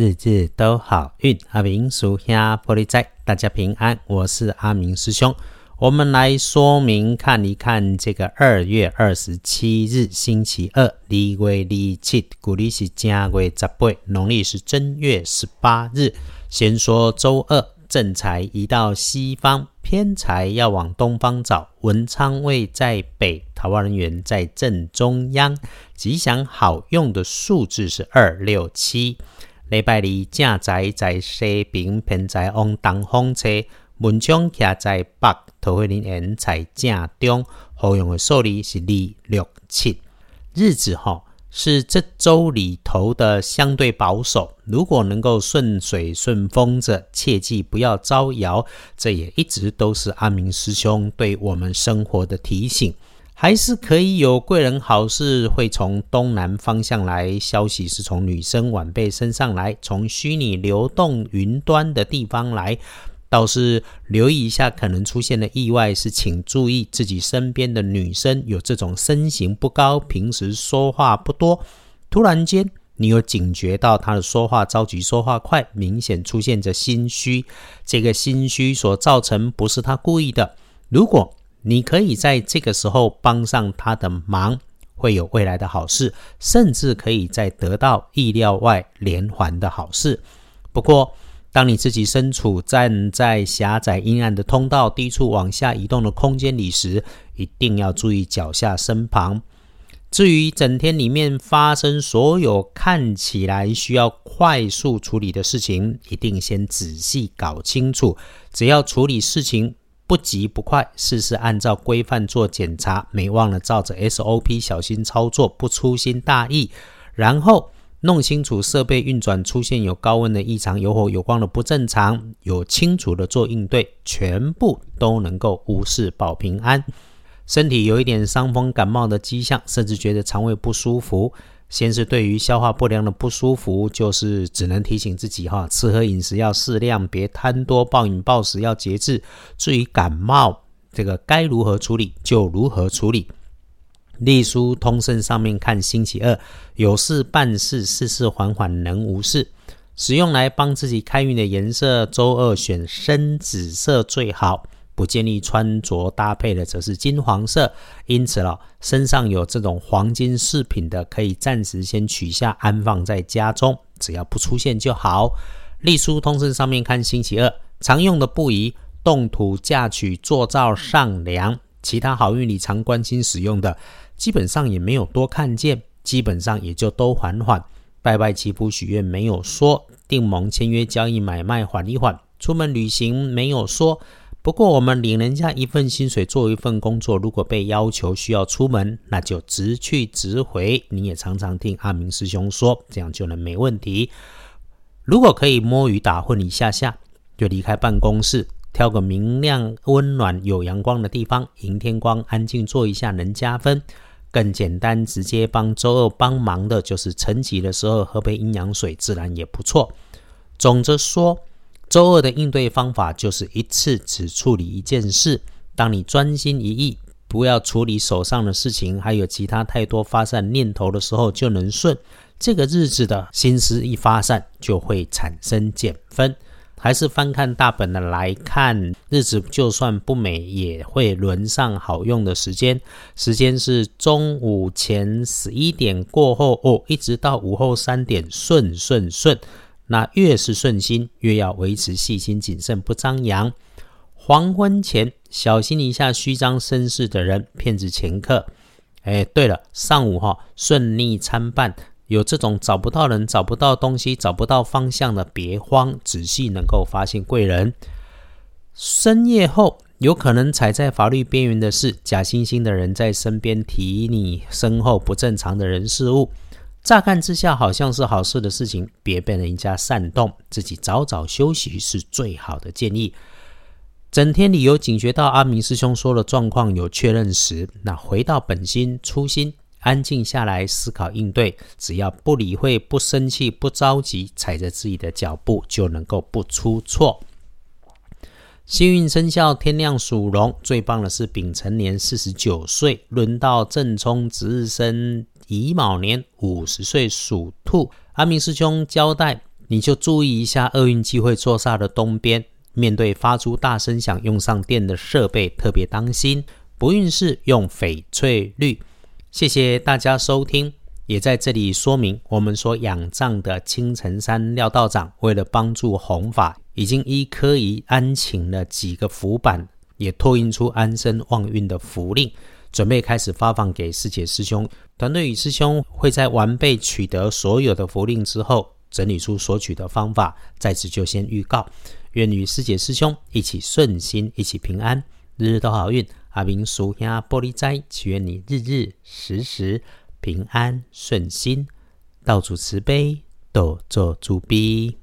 日日都好运。阿明属下玻璃仔，大家平安。我是阿明师兄。我们来说明看一看这个二月二十七日星期二，离月离七，古历是正月十八，农历是正月十八日。先说周二，正财移到西方，偏财要往东方找。文昌位在北，桃花人员在正中央。吉祥好用的数字是二六七。礼拜二正在在西边，偏在往东方车。文昌徛在北，桃花人缘在正中，好用的数字是二六七。日子哈是这周里头的相对保守，如果能够顺水顺风着，切记不要招摇。这也一直都是阿明师兄对我们生活的提醒。还是可以有贵人好事会从东南方向来，消息是从女生晚辈身上来，从虚拟流动云端的地方来。倒是留意一下，可能出现的意外是，请注意自己身边的女生有这种身形不高，平时说话不多，突然间你有警觉到她的说话着急、说话快，明显出现着心虚。这个心虚所造成不是她故意的。如果你可以在这个时候帮上他的忙，会有未来的好事，甚至可以再得到意料外连环的好事。不过，当你自己身处站在狭窄阴暗的通道、低处往下移动的空间里时，一定要注意脚下身旁。至于整天里面发生所有看起来需要快速处理的事情，一定先仔细搞清楚。只要处理事情不急不快，事事按照规范做检查，没忘了照着 SOP 小心操作，不粗心大意，然后。弄清楚设备运转出现有高温的异常、有火有光的不正常，有清楚的做应对，全部都能够无事保平安。身体有一点伤风感冒的迹象，甚至觉得肠胃不舒服。先是对于消化不良的不舒服，就是只能提醒自己哈，吃喝饮食要适量，别贪多，暴饮暴食要节制。至于感冒，这个该如何处理就如何处理。隶书通胜上面看星期二有事办事，事事缓缓能无事。使用来帮自己开运的颜色，周二选深紫色最好。不建议穿着搭配的则是金黄色。因此了，身上有这种黄金饰品的，可以暂时先取下安放在家中，只要不出现就好。隶书通胜上面看星期二常用的不宜动土嫁娶、做灶上梁。其他好运里常关心使用的。基本上也没有多看见，基本上也就都缓缓拜拜祈福许愿没有说，订盟签约交易买卖缓一缓，出门旅行没有说。不过我们领人家一份薪水做一份工作，如果被要求需要出门，那就直去直回。你也常常听阿明师兄说，这样就能没问题。如果可以摸鱼打混一下下，就离开办公室，挑个明亮、温暖、有阳光的地方，迎天光，安静坐一下，能加分。更简单，直接帮周二帮忙的，就是晨起的时候喝杯阴阳水，自然也不错。总之说，周二的应对方法就是一次只处理一件事。当你专心一意，不要处理手上的事情，还有其他太多发散念头的时候，就能顺。这个日子的心思一发散，就会产生减分。还是翻看大本的来看，日子就算不美，也会轮上好用的时间。时间是中午前十一点过后哦，一直到午后三点，顺顺顺。那越是顺心，越要维持细心谨慎，不张扬。黄昏前小心一下虚张声势的人，骗子前客。哎，对了，上午哈顺利参半。有这种找不到人、找不到东西、找不到方向的，别慌，仔细能够发现贵人。深夜后，有可能踩在法律边缘的是假惺惺的人在身边提你身后不正常的人事物。乍看之下好像是好事的事情，别被人家煽动，自己早早休息是最好的建议。整天里有警觉到阿明师兄说的状况有确认时，那回到本心初心。安静下来思考应对，只要不理会、不生气、不着急，踩着自己的脚步就能够不出错。幸运生肖天亮属龙，最棒的是丙辰年四十九岁，轮到正冲值日生乙卯年五十岁属兔。阿明师兄交代，你就注意一下厄运机会坐煞的东边，面对发出大声响、用上电的设备，特别当心。不运势用翡翠绿。谢谢大家收听，也在这里说明，我们所仰仗的青城山廖道长，为了帮助弘法，已经依科仪安请了几个符板，也拓印出安身旺运的符令，准备开始发放给师姐师兄。团队与师兄会在完备取得所有的符令之后。整理出索取的方法，在此就先预告。愿与师姐师兄一起顺心，一起平安，日日都好运。阿明叔兄玻璃斋，祈愿你日日时时平安顺心，道主慈悲，多做主逼。